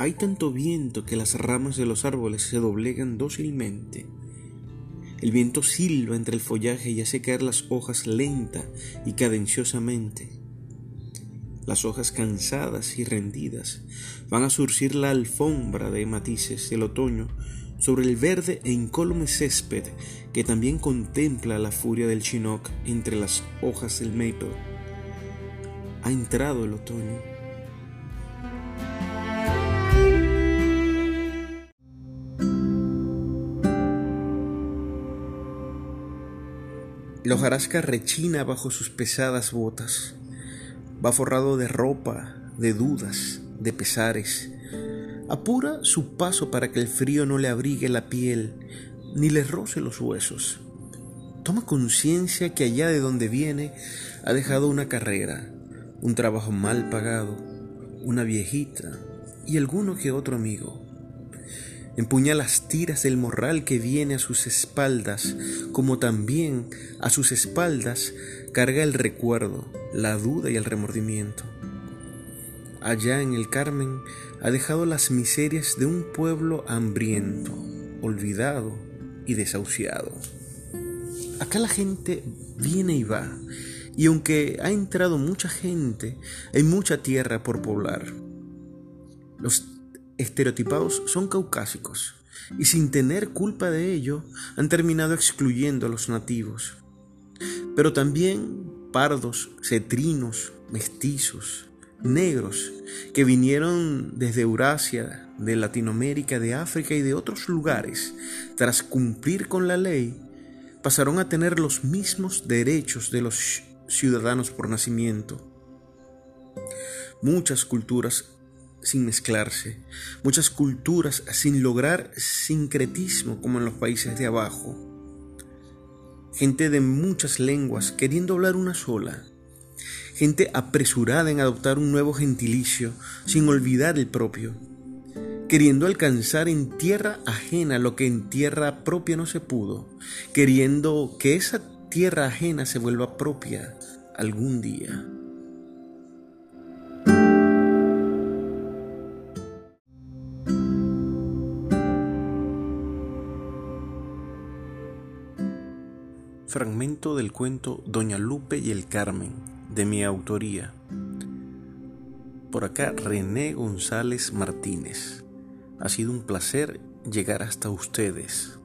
Hay tanto viento que las ramas de los árboles se doblegan dócilmente. El viento silba entre el follaje y hace caer las hojas lenta y cadenciosamente. Las hojas cansadas y rendidas van a surcir la alfombra de matices del otoño sobre el verde e incólume césped que también contempla la furia del chinook entre las hojas del maple. Ha entrado el otoño. La hojarasca rechina bajo sus pesadas botas. Va forrado de ropa, de dudas, de pesares. Apura su paso para que el frío no le abrigue la piel ni le roce los huesos. Toma conciencia que allá de donde viene ha dejado una carrera, un trabajo mal pagado, una viejita y alguno que otro amigo. Empuña las tiras del morral que viene a sus espaldas, como también a sus espaldas carga el recuerdo, la duda y el remordimiento. Allá en el Carmen ha dejado las miserias de un pueblo hambriento, olvidado y desahuciado. Acá la gente viene y va, y aunque ha entrado mucha gente, hay mucha tierra por poblar. Los estereotipados son caucásicos y sin tener culpa de ello han terminado excluyendo a los nativos. Pero también pardos, cetrinos, mestizos, negros que vinieron desde Eurasia, de Latinoamérica, de África y de otros lugares, tras cumplir con la ley, pasaron a tener los mismos derechos de los ciudadanos por nacimiento. Muchas culturas sin mezclarse, muchas culturas sin lograr sincretismo como en los países de abajo. Gente de muchas lenguas queriendo hablar una sola. Gente apresurada en adoptar un nuevo gentilicio sin olvidar el propio. Queriendo alcanzar en tierra ajena lo que en tierra propia no se pudo. Queriendo que esa tierra ajena se vuelva propia algún día. Fragmento del cuento Doña Lupe y el Carmen, de mi autoría. Por acá René González Martínez. Ha sido un placer llegar hasta ustedes.